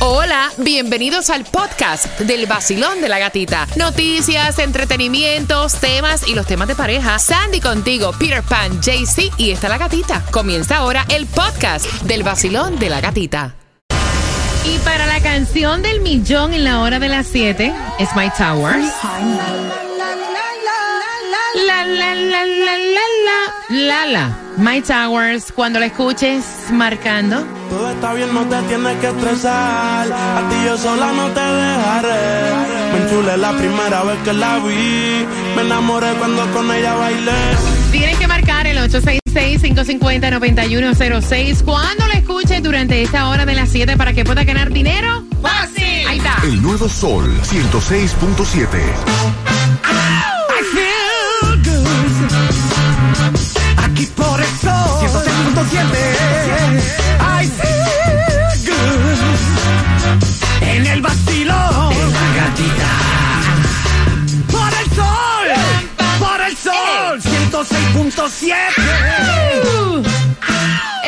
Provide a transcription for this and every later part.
Hola, bienvenidos al podcast del vacilón de la gatita. Noticias, entretenimientos, temas y los temas de pareja. Sandy contigo, Peter Pan, JC y está la gatita. Comienza ahora el podcast del vacilón de la gatita. Y para la canción del millón en la hora de las 7 es My Towers. La la la la la la la la. My Towers, cuando la escuches marcando. Todo está bien, no te tienes que estresar. A ti yo sola no te dejaré. Me enchulé la primera vez que la vi. Me enamoré cuando con ella bailé. Tienen que marcar el 866-550-9106 cuando lo escuches durante esta hora de las 7 para que pueda ganar dinero. ¡Fácil! Ahí está. El nuevo Sol 106.7. I feel good. Por el sol. 106.7. I feel good. En el vacilón. En la gatita. Por el sol. Por el sol. 106.7.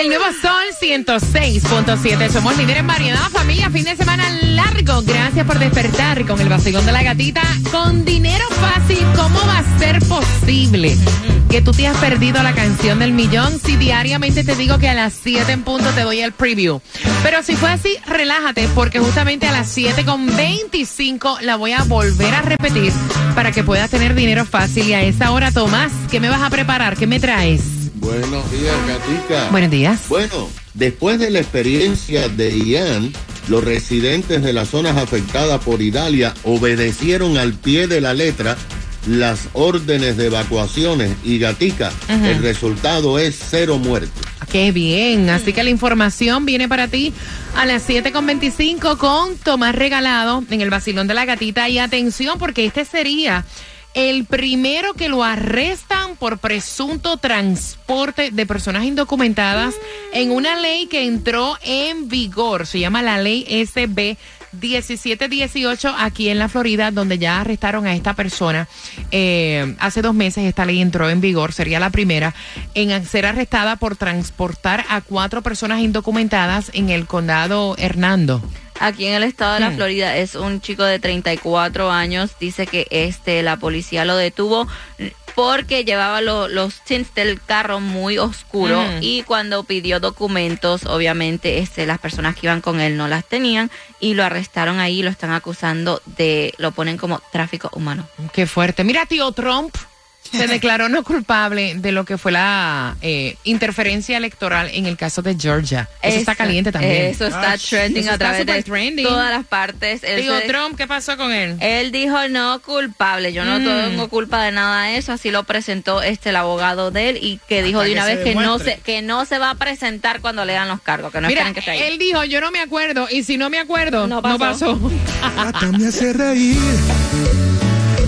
El nuevo Sol 106.7. Somos líderes en variedad, familia. Fin de semana largo. Gracias por despertar con el vacilón de la gatita. Con dinero fácil, ¿cómo va a ser posible que tú te has perdido la canción del millón si diariamente te digo que a las 7 en punto te doy el preview? Pero si fue así, relájate porque justamente a las 7 con 25 la voy a volver a repetir para que puedas tener dinero fácil. Y a esa hora, Tomás, ¿qué me vas a preparar? ¿Qué me traes? Buenos días, Gatica. Buenos días. Bueno, después de la experiencia de Ian, los residentes de las zonas afectadas por Idalia obedecieron al pie de la letra las órdenes de evacuaciones y Gatica, el resultado es cero muertos. Qué bien, así que la información viene para ti a las 7.25 con Tomás Regalado en el Basilón de la Gatita. Y atención, porque este sería el primero que lo arrestan por presunto transporte de personas indocumentadas en una ley que entró en vigor. Se llama la ley SB 1718 aquí en la Florida, donde ya arrestaron a esta persona. Eh, hace dos meses esta ley entró en vigor, sería la primera en ser arrestada por transportar a cuatro personas indocumentadas en el condado Hernando. Aquí en el estado de la Hmm. Florida es un chico de 34 años. Dice que este la policía lo detuvo porque llevaba lo- los tints del carro muy oscuro Mm. y cuando pidió documentos, obviamente este las personas que iban con él no las tenían y lo arrestaron ahí. Lo están acusando de lo ponen como tráfico humano. Qué fuerte. Mira, tío Trump se declaró no culpable de lo que fue la eh, interferencia electoral en el caso de Georgia. Eso está caliente también. Eso está trending Eso a través de trending. todas las partes. Él se- Trump, ¿qué pasó con él? Él dijo no culpable, yo no Mm. tengo culpa de nada de eso, así lo presentó este el abogado de él y que dijo de que una se vez que no se que no se va a presentar cuando le dan los cargos, que no Mira, que esté él dijo, yo no me acuerdo, y si no me acuerdo, no No pasó. pasó. Gata me hace reír.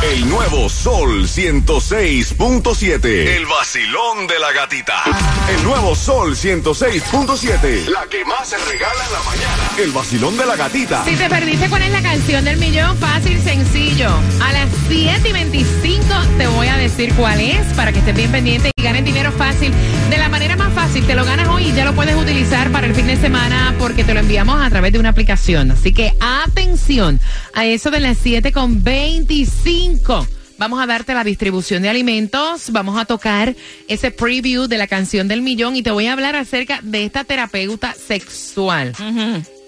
El nuevo Sol 106.7. El vacilón de la gatita. El nuevo Sol 106.7. La que más se regala en la mañana. El vacilón de la gatita. Si te perdiste cuál es la canción del millón, fácil, sencillo. A las 7 y 25 te voy a decir cuál es para que estés bien pendiente y ganes dinero fácil. De la manera más fácil, te lo ganas hoy y ya lo puedes utilizar para el fin de semana porque te lo enviamos a través de una aplicación. Así que atención a eso de las 7 con 25. Vamos a darte la distribución de alimentos, vamos a tocar ese preview de la canción del millón y te voy a hablar acerca de esta terapeuta sexual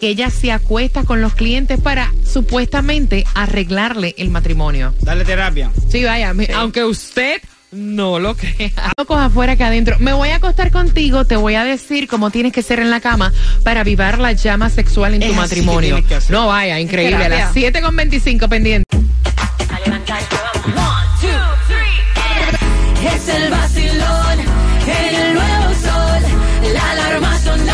que ella se acuesta con los clientes para supuestamente arreglarle el matrimonio. Dale terapia. Sí, vaya, aunque usted no lo crea. Locos afuera que adentro. Me voy a acostar contigo, te voy a decir cómo tienes que ser en la cama para avivar la llama sexual en Es tu matrimonio. tienes que hacer. No, vaya, increíble. A las 7 con 25 pendiente. El vacilón en el nuevo sol. La alarma sonó.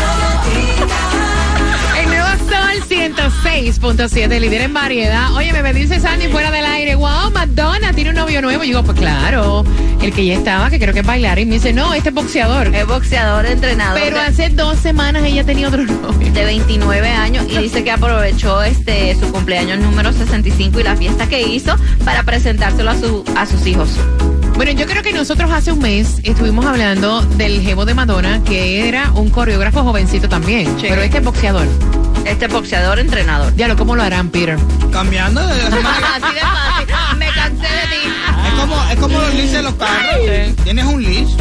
El nuevo Sol 106. 106.7, líder en variedad. Oye, me dice Sandy fuera del aire, wow, Madonna tiene un novio nuevo. Y digo, pues claro, el que ya estaba, que creo que es bailar. Y me dice, no, este es boxeador. Es boxeador, entrenador. Pero de- hace dos semanas ella tenía otro novio. de 29 años y dice que aprovechó este su cumpleaños número 65 y la fiesta que hizo para presentárselo a, su, a sus hijos. Bueno, yo creo que nosotros hace un mes estuvimos hablando del jevo de Madonna, que era un coreógrafo jovencito también. Sí. Pero este es boxeador. Este boxeador entrenador. Ya lo, ¿cómo lo harán, Peter? Cambiando de la semana. Así de fácil. Me cansé de ti. Es como, es como los leases de los carros. Tienes un lease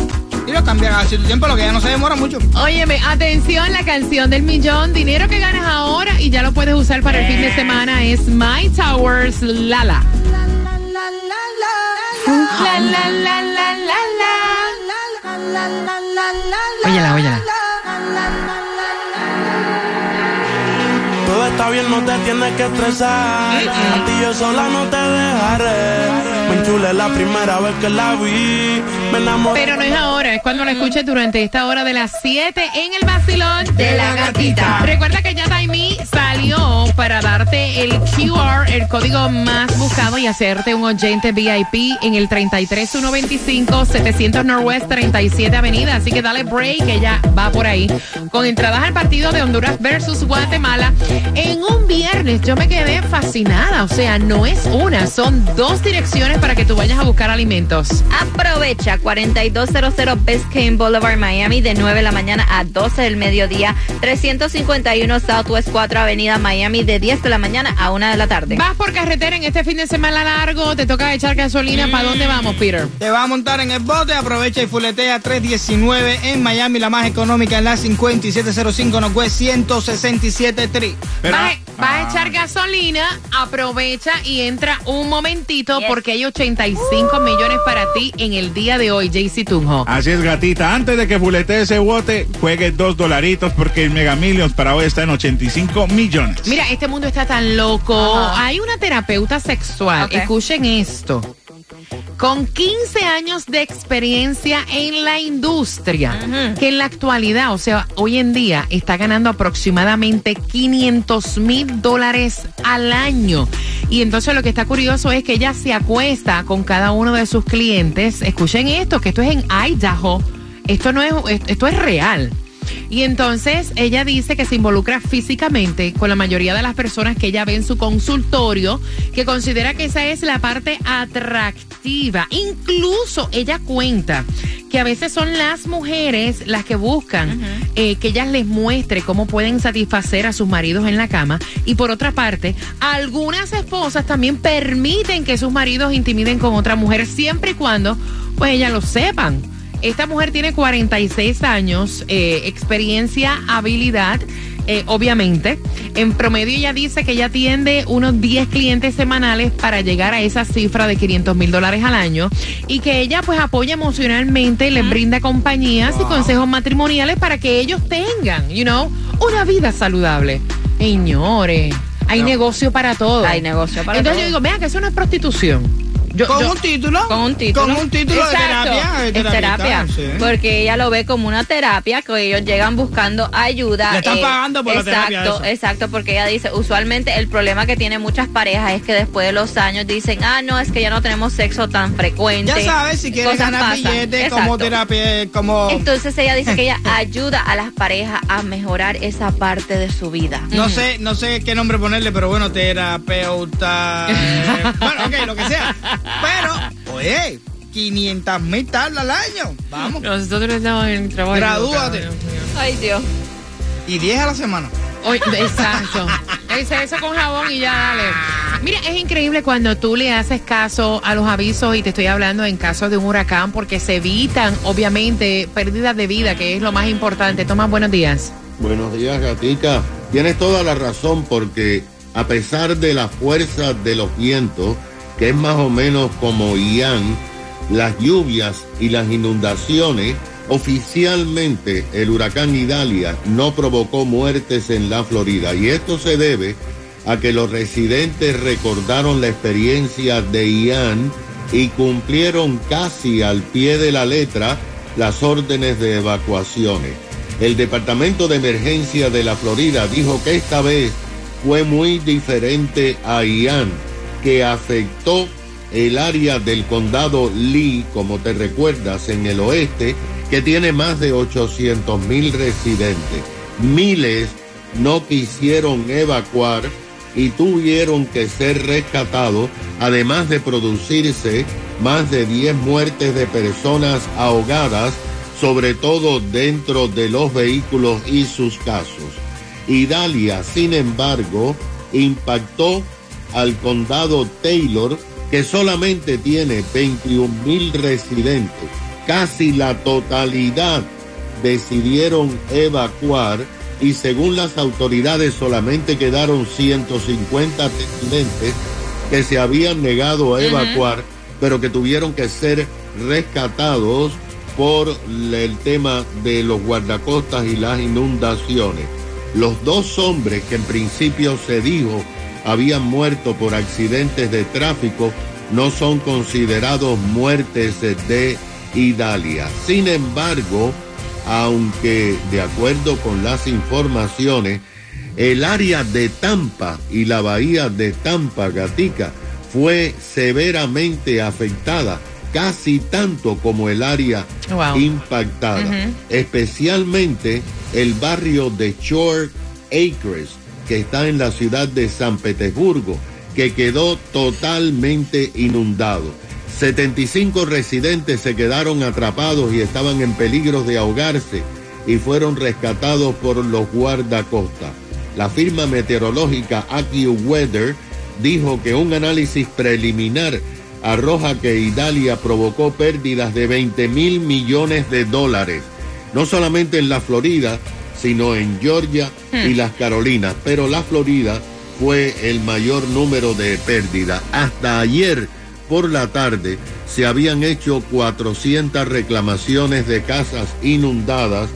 y lo cambias a tu tiempo, lo que ya no se demora mucho. Óyeme, atención, la canción del millón, dinero que ganas ahora y ya lo puedes usar para el fin de semana es My Towers Lala. La, la, la, la, la, la. Óyela, óyela. Todo está bien, no te tienes que estresar. A ti yo sola no te dejaré. Me enchulé la primera vez que la vi. Me enamoré. Pero no es ahora, es cuando lo escuches durante esta hora de las 7 en el vacilón De la gatita. Recuerda que ya Taimi para darte el QR, el código más buscado y hacerte un oyente VIP en el 33125 700 Northwest 37 Avenida. Así que dale break, que ya va por ahí. Con entradas al partido de Honduras versus Guatemala en un viernes. Yo me quedé fascinada. O sea, no es una, son dos direcciones para que tú vayas a buscar alimentos. Aprovecha 4200 Biscayne Boulevard, Miami, de 9 de la mañana a 12 del mediodía. 351 Southwest 4 Avenida, Miami, de 10 de la mañana a 1 de la tarde. Vas por carretera en este fin de semana largo, te toca echar gasolina. ¿Para dónde vamos, Peter? Te va a montar en el bote, aprovecha y fuletea 319 en Miami, la más económica en la 5705 Northwest 167 Street. Pero, vas, a ah, echar gasolina, aprovecha y entra un momentito Yes. porque hay 85 millones para ti en el día de hoy, JC Tunjo. Así es, gatita. Antes de que fulete ese bote, juegue dos dolaritos porque el Mega Millions para hoy está en 85 millones. Mira, este mundo está tan loco. Hay una terapeuta sexual, escuchen esto, con 15 años de experiencia en la industria, que en la actualidad, o sea, hoy en día está ganando aproximadamente 500 mil dólares al año. Y entonces lo que está curioso es que ella se acuesta con cada uno de sus clientes. Escuchen esto, que esto es en Idaho. Esto no es, esto es real. Y entonces ella dice que se involucra físicamente con la mayoría de las personas que ella ve en su consultorio, que considera que esa es la parte atractiva. Incluso ella cuenta que a veces son las mujeres las que buscan eh, que ellas les muestre cómo pueden satisfacer a sus maridos en la cama. Y por otra parte, algunas esposas también permiten que sus maridos intimiden con otra mujer siempre y cuando pues ellas lo sepan. Esta mujer tiene 46 años, eh, experiencia, habilidad, eh, obviamente. En promedio ella dice que ella atiende unos 10 clientes semanales para llegar a esa cifra de 500 mil dólares al año y que ella pues apoya emocionalmente, les brinda compañías y consejos matrimoniales para que ellos tengan, you know, una vida saludable. Señores, hay negocio para todo. Hay negocio para Entonces todo. yo digo, vean que eso no es prostitución. Yo- Con yo- un título. Con un título. Con un título de Exacto. terapia. de terapia. sí. Porque ella lo ve como una terapia, que ellos llegan buscando ayuda. Le están pagando por la exacto, terapia esa. Exacto, porque ella dice, usualmente el problema que tienen muchas parejas es que después de los años dicen, ah, no, es que ya no tenemos sexo tan frecuente. Ya sabes, si quieres ganar pasan. billetes como Exacto. terapia, como... Entonces ella dice que ella ayuda a las parejas a mejorar esa parte de su vida. No sé, no sé qué nombre ponerle, pero bueno, terapeuta. eh, bueno, ok, lo que sea. Pero, oye, 500 mil tablas al año. Vamos. Nosotros estamos en trabajo. Gradúate. Dios. Ay, Dios. Y 10 a la semana. Oye, exacto. Dice eso con jabón y ya dale. Mira, es increíble cuando tú le haces caso a los avisos y te estoy hablando en caso de un huracán porque se evitan, obviamente, pérdidas de vida, que es lo más importante. Tomás, buenos días. Buenos días, Gatica. Tienes toda la razón porque a pesar de la fuerza de los vientos, que es más o menos como Ian, las lluvias y las inundaciones, oficialmente el huracán Idalia no provocó muertes en la Florida. Y esto se debe a que los residentes recordaron la experiencia de Ian y cumplieron casi al pie de la letra las órdenes de evacuaciones. El Departamento de Emergencia de la Florida dijo que esta vez fue muy diferente a Ian, que afectó el área del condado Lee, como te recuerdas, en el oeste, que tiene más de 800 mil residentes. Miles no quisieron evacuar y tuvieron que ser rescatados, además de producirse más de 10 muertes de personas ahogadas, sobre todo dentro de los vehículos y sus casos. Idalia, sin embargo, impactó al condado Taylor, que solamente tiene 21 mil residentes. Casi la totalidad decidieron evacuar y según las autoridades solamente quedaron 150 residentes que se habían negado a evacuar, pero que tuvieron que ser rescatados por el tema de los guardacostas y las inundaciones. Los dos hombres que en principio se dijo habían muerto por accidentes de tráfico no son considerados muertes de Idalia. Sin embargo, aunque de acuerdo con las informaciones, el área de Tampa y la bahía de Tampa, Gatica, fue severamente afectada, casi tanto como el área Wow. impactada, especialmente el barrio de Short Acres, que está en la ciudad de San Petersburgo, que quedó totalmente inundado. 75 residentes se quedaron atrapados y estaban en peligro de ahogarse y fueron rescatados por los guardacostas. La firma meteorológica AccuWeather dijo que un análisis preliminar arroja que Italia provocó pérdidas de 20 mil millones de dólares, no solamente en la Florida, sino en Georgia y las Carolinas, pero la Florida fue el mayor número de pérdidas. Hasta ayer por la tarde se habían hecho 400 reclamaciones de casas inundadas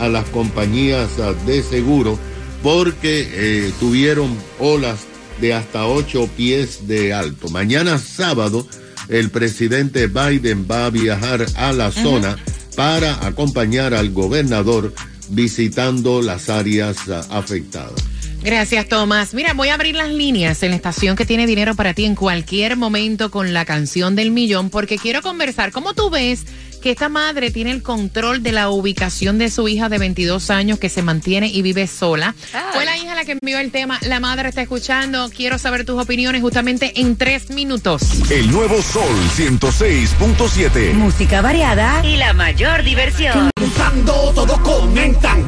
a las compañías ah, de seguro porque eh, tuvieron olas de hasta 8 pies de alto. Mañana sábado el presidente Biden va a viajar a la zona para acompañar al gobernador visitando las áreas ah, afectadas. Gracias, Tomás. Mira, voy a abrir las líneas en la estación que tiene dinero para ti en cualquier momento con la canción del millón, porque quiero conversar. ¿Cómo tú ves que esta madre tiene el control de la ubicación de su hija de 22 años que se mantiene y vive sola? Fue la hija la que envió el tema. La madre está escuchando. Quiero saber tus opiniones justamente en tres minutos. El nuevo Sol 106.7. Música variada y la mayor diversión. Usando todo comentan.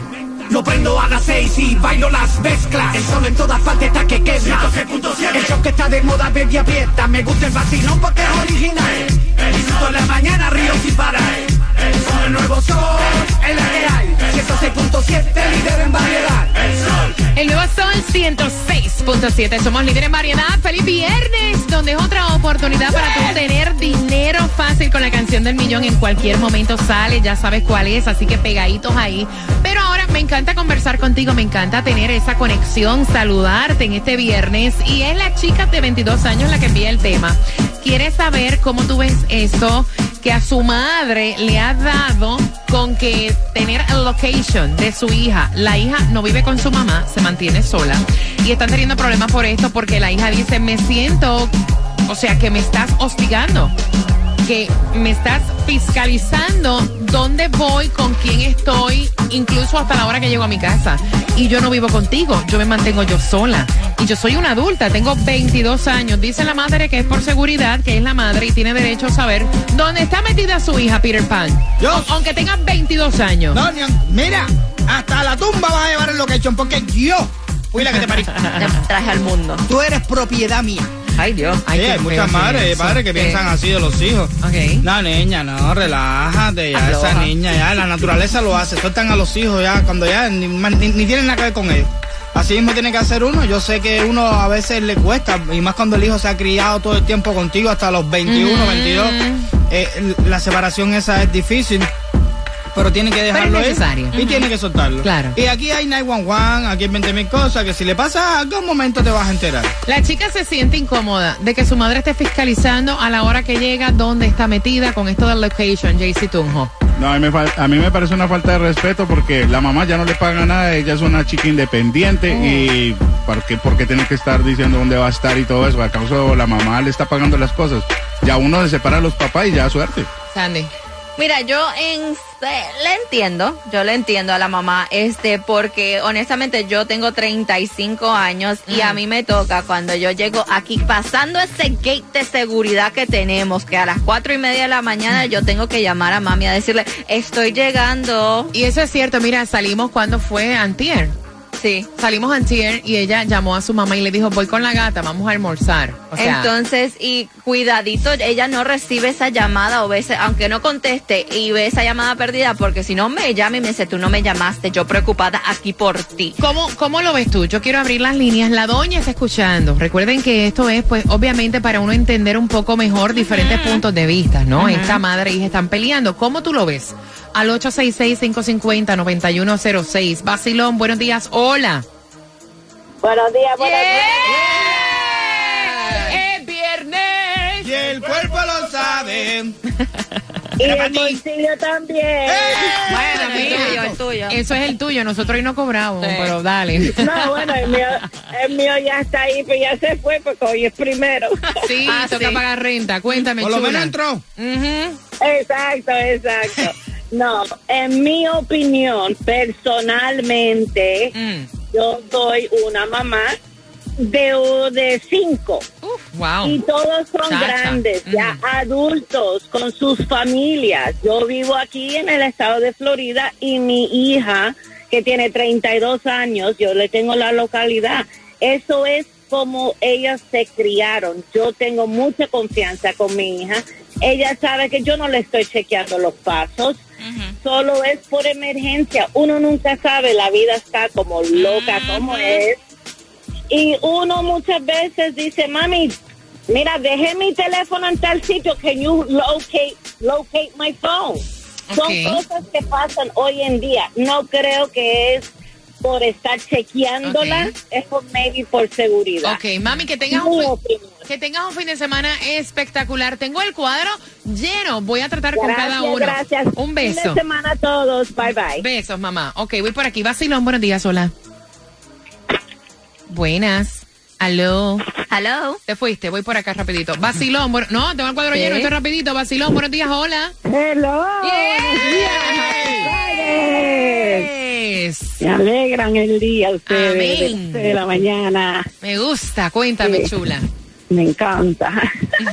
Lo prendo a las seis y bailo las mezclas. El sol en todas partes está que quema. El show que está de moda, baby aprieta. Me gusta el vacilón porque es original. Disfruto en la mañana, río sin parar. El nuevo sol, es la que hay. 106.7, líder en variedad. El sol. El nuevo Sol 106.7. Somos líderes en variedad. Feliz viernes, donde es otra oportunidad para tú tener dinero fácil con la canción del millón. En cualquier momento sale, ya sabes cuál es, así que pegaditos ahí. Pero ahora me encanta conversar contigo, me encanta tener esa conexión, saludarte en este viernes. Y es la chica de 22 años la que envía el tema. Quiere saber cómo tú ves eso que a su madre le ha dado con que tener el location de su hija. La hija no vive con su mamá, se mantiene sola. Y están teniendo problemas por esto porque la hija dice, me siento, o sea, que me estás hostigando. Que me estás fiscalizando dónde voy, con quién estoy, incluso hasta la hora que llego a mi casa. Y yo no vivo contigo, yo me mantengo yo sola. Y yo soy una adulta, tengo 22 años. Dice la madre que es por seguridad, que es la madre y tiene derecho a saber dónde está metida su hija, Peter Pan. Yo- Aunque tenga 22 años. No, mira, hasta la tumba vas a llevar el location porque yo fui la que te parí. Te traje al mundo. Tú eres propiedad mía. Ay, Dios. Ay, Sí, hay muchas es madres y padres que ¿Qué? piensan así de los hijos. Ok. No, niña, no, relájate, ya esa niña, ya la naturaleza lo hace, sueltan a los hijos ya cuando ya ni, ni, ni tienen nada que ver con ellos. Así mismo tiene que hacer uno, yo sé que uno a veces le cuesta, y más cuando el hijo se ha criado todo el tiempo contigo hasta los 21, 22, eh, la separación esa es difícil. Pero tiene que dejarlo necesario. y tiene que soltarlo. Claro. Y aquí hay 911, aquí hay 20 mil cosas que si le pasa algo, un momento te vas a enterar. La chica se siente incómoda de que su madre esté fiscalizando a la hora que llega dónde está metida con esto del location, JC Tunjo. No, a mí, me fal- a mí me parece una falta de respeto porque la mamá ya no le paga nada, ella es una chica independiente y ¿por qué, por qué tiene que estar diciendo dónde va a estar y todo eso? ¿Acaso la mamá le está pagando las cosas? Ya uno se separa a los papás y ya suerte. Sandy. Mira, yo en, le entiendo, yo le entiendo a la mamá, este, porque honestamente yo tengo 35 años y a mí me toca cuando yo llego aquí pasando ese gate de seguridad que tenemos, que a las cuatro y media de la mañana yo tengo que llamar a mami a decirle, estoy llegando. Y eso es cierto, mira, salimos cuando fue antier. Sí. Salimos antier y ella llamó a su mamá y le dijo, voy con la gata, vamos a almorzar. O sea, Entonces, y cuidadito, ella no recibe esa llamada o ve ese- aunque no conteste y ve esa llamada perdida, porque si no me llama y me dice, tú no me llamaste, yo preocupada aquí por ti. ¿Cómo, ¿Cómo lo ves tú? Yo quiero abrir las líneas. La doña está escuchando. Recuerden que esto es, pues, obviamente para uno entender un poco mejor diferentes puntos de vista, ¿no? Esta madre e hija están peleando. ¿Cómo tú lo ves? Al 866-550-9106. Basilón, buenos días. Hola. Buenos días, buenos Es viernes. Y el cuerpo lo sabe. Y el bolsillo también. Bueno, mira, el tuyo. Eso es el tuyo. Nosotros hoy no cobramos, pero dale. No, bueno, el mío, el mío ya está ahí, pero ya se fue porque hoy es primero. Sí, Ah, toca sí. pagar renta. Cuéntame, Por lo chula. menos entró. Exacto, exacto. No, en mi opinión, personalmente, Mm. yo soy una mamá de, de cinco. Wow. Y todos son Chacha. grandes, ya adultos, con sus familias. Yo vivo aquí en el estado de Florida y mi hija, que tiene 32 años, yo le tengo la localidad. Eso es como ellas se criaron. Yo tengo mucha confianza con mi hija. Ella sabe que yo no le estoy chequeando los pasos. Solo es por emergencia. Uno nunca sabe, la vida está como loca como es. Y uno muchas veces dice, mami, mira, dejé mi teléfono en tal sitio, can you locate, locate my phone? Son cosas que pasan hoy en día. No creo que es por estar chequeándola, es por maybe por seguridad. Ok, mami, que tengas, un, fin- que tengas un fin de semana espectacular. Tengo el cuadro lleno. Voy a tratar con cada uno. gracias. Un Fin beso. de semana a todos. Bye bye. Besos, mamá. Ok, voy por aquí. Vacilón, buenos días, hola. Buenas. Aló. Hello. Te fuiste, voy por acá rapidito. Vacilón, bueno, no, tengo el cuadro lleno, esto es rapidito. Vacilón, buenos días, hola. Hello. Yes. Me alegran el día ustedes Amén. de, de la mañana. Me gusta, cuéntame, Sí. chula. Me encanta.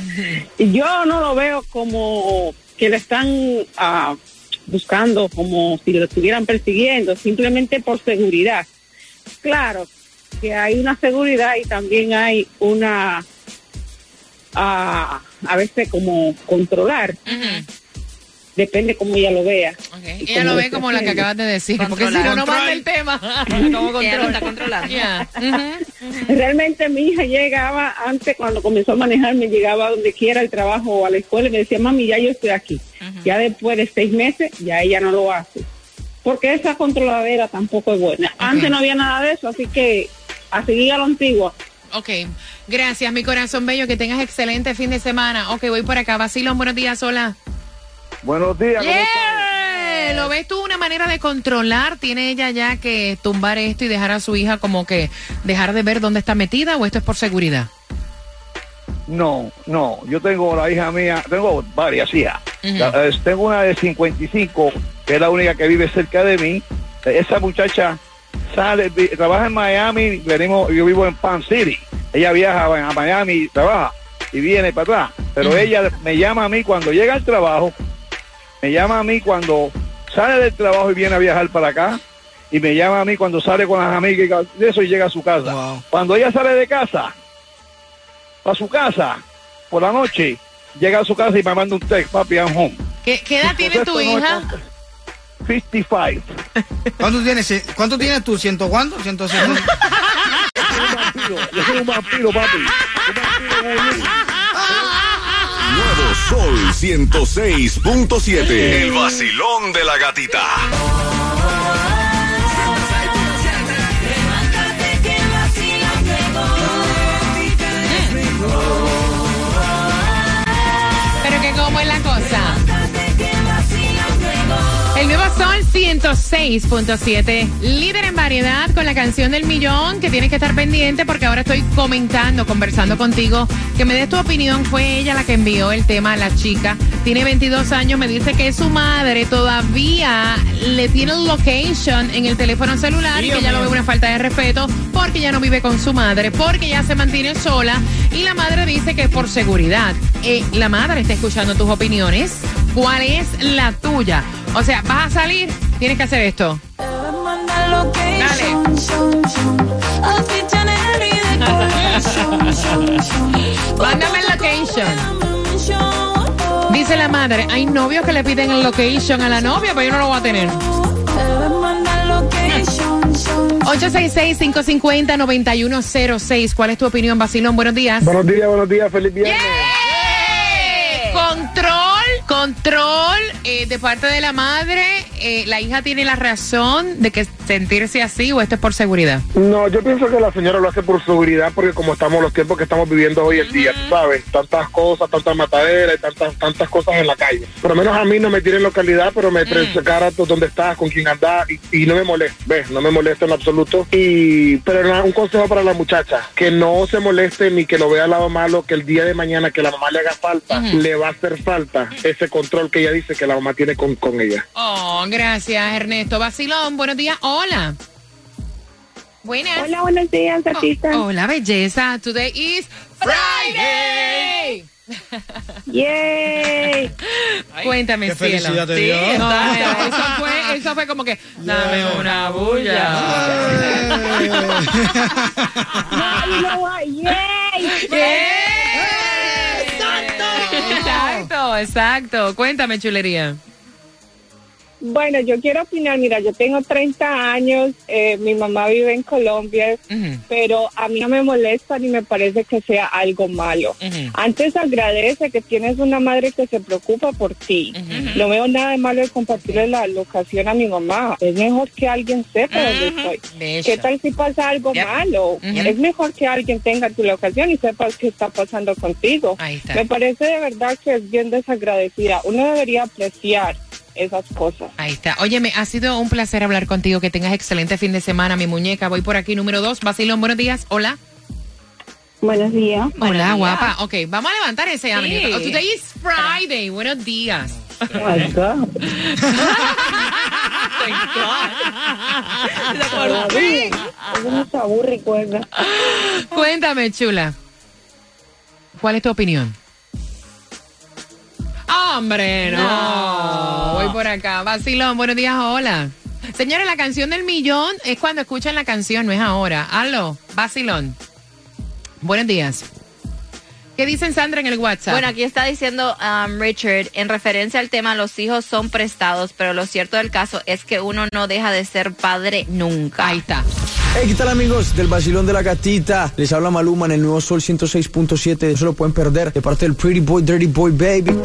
Yo no lo veo como que le están ah, buscando, como si lo estuvieran persiguiendo, simplemente por seguridad. Claro que hay una seguridad y también hay una, ah, a veces como controlar. Depende cómo ella lo vea. Ella lo ve como la que acabas de decir, porque si no, no manda el tema. ¿Cómo Ella lo controla? está controlando. Ya. Realmente mi hija llegaba antes cuando comenzó a manejar, me llegaba a donde quiera al trabajo o a la escuela y me decía, mami, ya yo estoy aquí. Ya después de seis meses, ya ella no lo hace. Porque esa controladera tampoco es buena. Antes no había nada de eso, así que a seguir a lo antiguo. Ok, gracias, mi corazón bello. Que tengas excelente fin de semana. Ok, voy por acá. Vacilón, buenos días, hola. Buenos días, ¿cómo Yeah. ¿Lo ves tú una manera de controlar? ¿Tiene ella ya que tumbar esto y dejar a su hija como que dejar de ver dónde está metida o esto es por seguridad? No, no, yo tengo la hija mía, tengo varias hijas. Tengo una de 55, que es la única que vive cerca de mí. Esa muchacha sale, trabaja en Miami, venimos, yo vivo en Pan City. Ella viaja a Miami, trabaja y viene para atrás. Pero ella me llama a mí cuando llega al trabajo, me llama a mí cuando sale del trabajo y viene a viajar para acá. Y me llama a mí cuando sale con las amigas y de eso y llega a su casa. Wow. Cuando ella sale de casa, a su casa, por la noche, llega a su casa y me manda un text, papi, I'm home. ¿Qué, qué edad tiene tu no hija? 55. ¿Cuánto tienes? ¿Cuánto tienes tú? ¿Ciento cuánto? ¿Ciento? Yo soy un vampiro, papi. Nuevo Sol 106.7. El vacilón de la gatita. 106.7, líder en variedad con la canción del millón, que tienes que estar pendiente porque ahora estoy comentando, conversando contigo, que me des tu opinión. Fue ella la que envió el tema a la chica. Tiene 22 años, me dice que su madre todavía le tiene location en el teléfono celular y que ya lo ve una falta de respeto porque ya no vive con su madre, porque ya se mantiene sola y la madre dice que es por seguridad. Eh, la madre está escuchando tus opiniones. ¿Cuál es la tuya? O sea, vas a salir, tienes que hacer esto. Dale. Mándame el location. Dice la madre, hay novios que le piden el location a la novia, pero yo no lo voy a tener. 866-550-9106. ¿Cuál es tu opinión, Basilón? Buenos días. Buenos días, buenos días, feliz viernes. Control, control eh, de parte de la madre. Eh, la hija tiene la razón de que sentirse así o esto es por seguridad. No, yo pienso que la señora lo hace por seguridad porque como estamos los tiempos que estamos viviendo hoy en día, tú sabes, tantas cosas, tantas mataderas y tantas tantas cosas en la calle. Por lo menos a mí no me tienen localidad, pero me traen cara tú dónde estás, con quién andás y, y no me molesta, ves, no me molesta en absoluto. Y pero nada, un consejo para la muchacha, que no se moleste ni que lo vea al lado malo, que el día de mañana que la mamá le haga falta, le va a hacer falta ese control que ella dice que la mamá tiene con, con ella. Oh, gracias, Ernesto. Basilón, buenos días. Hola. Buenas. Hola, buenos días. Oh, hola, belleza. Today is Friday. Yay. Cuéntame, qué cielo. felicidad te Sí, dio. está- eso, fue, eso fue como que, dame una bulla. Yay. Exacto, exacto. Cuéntame, chulería. Bueno, yo quiero opinar, mira, yo tengo 30 años, eh, mi mamá vive en Colombia, pero a mí no me molesta ni me parece que sea algo malo. Antes agradece que tienes una madre que se preocupa por ti. No veo nada de malo de compartirle la locación a mi mamá. Es mejor que alguien sepa dónde estoy. ¿Qué tal si pasa algo malo? Es mejor que alguien tenga tu locación y sepas qué está pasando contigo. está. Me parece de verdad que es bien desagradecida. Uno debería apreciar esas cosas. Ahí está. Óyeme, ha sido un placer hablar contigo. Que tengas excelente fin de semana, mi muñeca. Voy por aquí, número dos. Basilón, buenos días. Hola. Buenos días. Hola, guapa. Ok, vamos a levantar ese ánimo. Sí. Today is Friday. Buenos días. Oh my God. Por fin. Cuéntame, chula. ¿Cuál es tu opinión? ¡Hombre, no! Voy por acá. Basilón, buenos días, hola. Señores, la canción del millón es cuando escuchan la canción, no es ahora. Aló, Basilón. Buenos días. ¿Qué dicen Sandra en el WhatsApp? Bueno, aquí está diciendo um, Richard, en referencia al tema, los hijos son prestados, pero lo cierto del caso es que uno no deja de ser padre nunca. Ahí está. Hey, ¿qué tal amigos del Basilón de la Gatita? Les habla Maluma en el nuevo Sol 106.7. No se lo pueden perder de parte del Pretty Boy, Dirty Boy, Baby.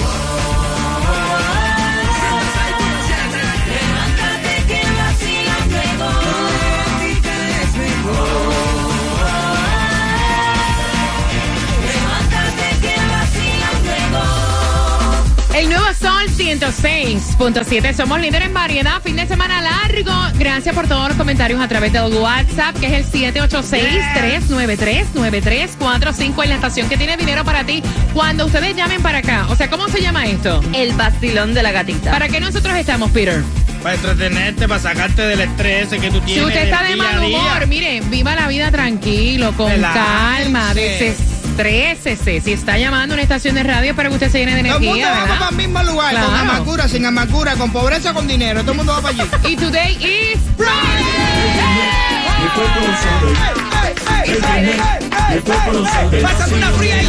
106.7. Somos líderes en variedad. Fin de semana largo. Gracias por todos los comentarios a través del WhatsApp, que es el 786-393-9345 en la estación que tiene dinero para ti cuando ustedes llamen para acá. O sea, ¿cómo se llama esto? El vacilón de la gatita. ¿Para qué nosotros estamos, Peter? Para entretenerte, para sacarte del estrés que tú Si tienes. usted está de mal humor, mire, viva la vida tranquilo, con Relájese. calma, desestrésese. Si está llamando a una estación de radio para que usted se llene de Todo el mundo energía, va ¿verdad? para el mismo lugar, con amargura, sin amargura, con pobreza, con dinero. Todo el mundo va para allí. Y today is Friday. Cuerpo lo sabe. Pásame una fría ahí.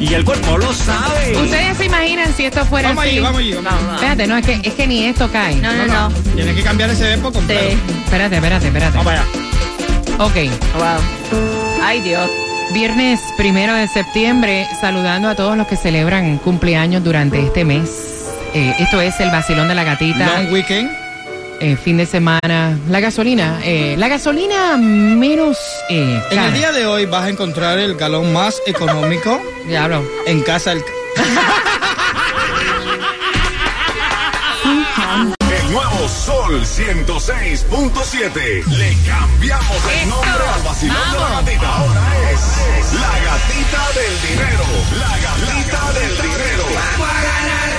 Y el cuerpo lo sabe. Ustedes se imaginan si esto fuera Vamos así. allí, vamos allí, vamos allí. Espérate, no, es que, es que ni esto cae. No, no, no. Tienes que cambiar ese verbo completo. Espérate, espérate, espérate. Vamos allá. Ok. Wow. Ay, Dios. Viernes primero de septiembre, saludando a todos los que celebran cumpleaños durante este mes. Eh, esto es el vacilón de la gatita. Long weekend. Eh, fin de semana. La gasolina. eh, la gasolina menos eh, En el día de hoy vas a encontrar el galón más económico Diablo. en casa del... Sol 106.7. Le cambiamos el nombre al vacilón de la gatita. Ahora es la gatita del dinero. La gatita del dinero.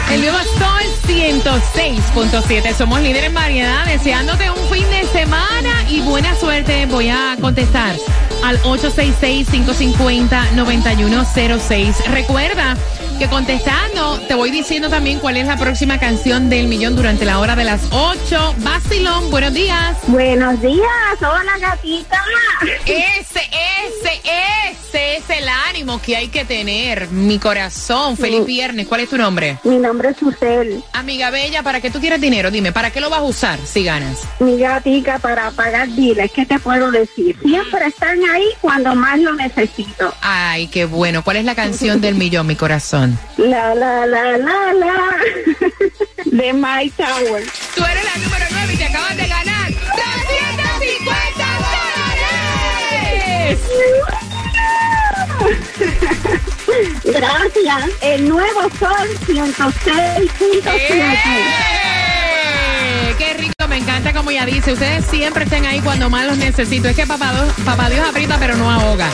El nuevo Sol 106.7. Somos líderes en variedad. Deseándote un fin de semana y buena suerte. Voy a contestar al 866-550-9106. Recuerda que contestando te voy diciendo también cuál es la próxima canción del millón durante la hora de las 8. Basilón, buenos días. Buenos días, hola gatita. Ese, ese, ese es el ánimo que hay que tener. Mi corazón, feliz viernes. ¿Cuál es tu nombre? Mi nombre es Susel. Amiga Bella, ¿para qué tú quieres dinero? Dime, ¿para qué lo vas a usar si ganas? Mi gatica para pagar biles, ¿qué te puedo decir? Siempre están ahí cuando más lo necesito. Ay, qué bueno. ¿Cuál es la canción del millón, mi corazón? La, la, la, la, la. De My Tower. Tú eres la número 9 y te acabas de ganar 250 dólares. Gracias. El nuevo Sol 106.7. ¡Eh! Qué rico, me encanta como ya dice. Ustedes siempre estén ahí cuando más los necesito. Es que papá, papá Dios aprieta pero no ahoga.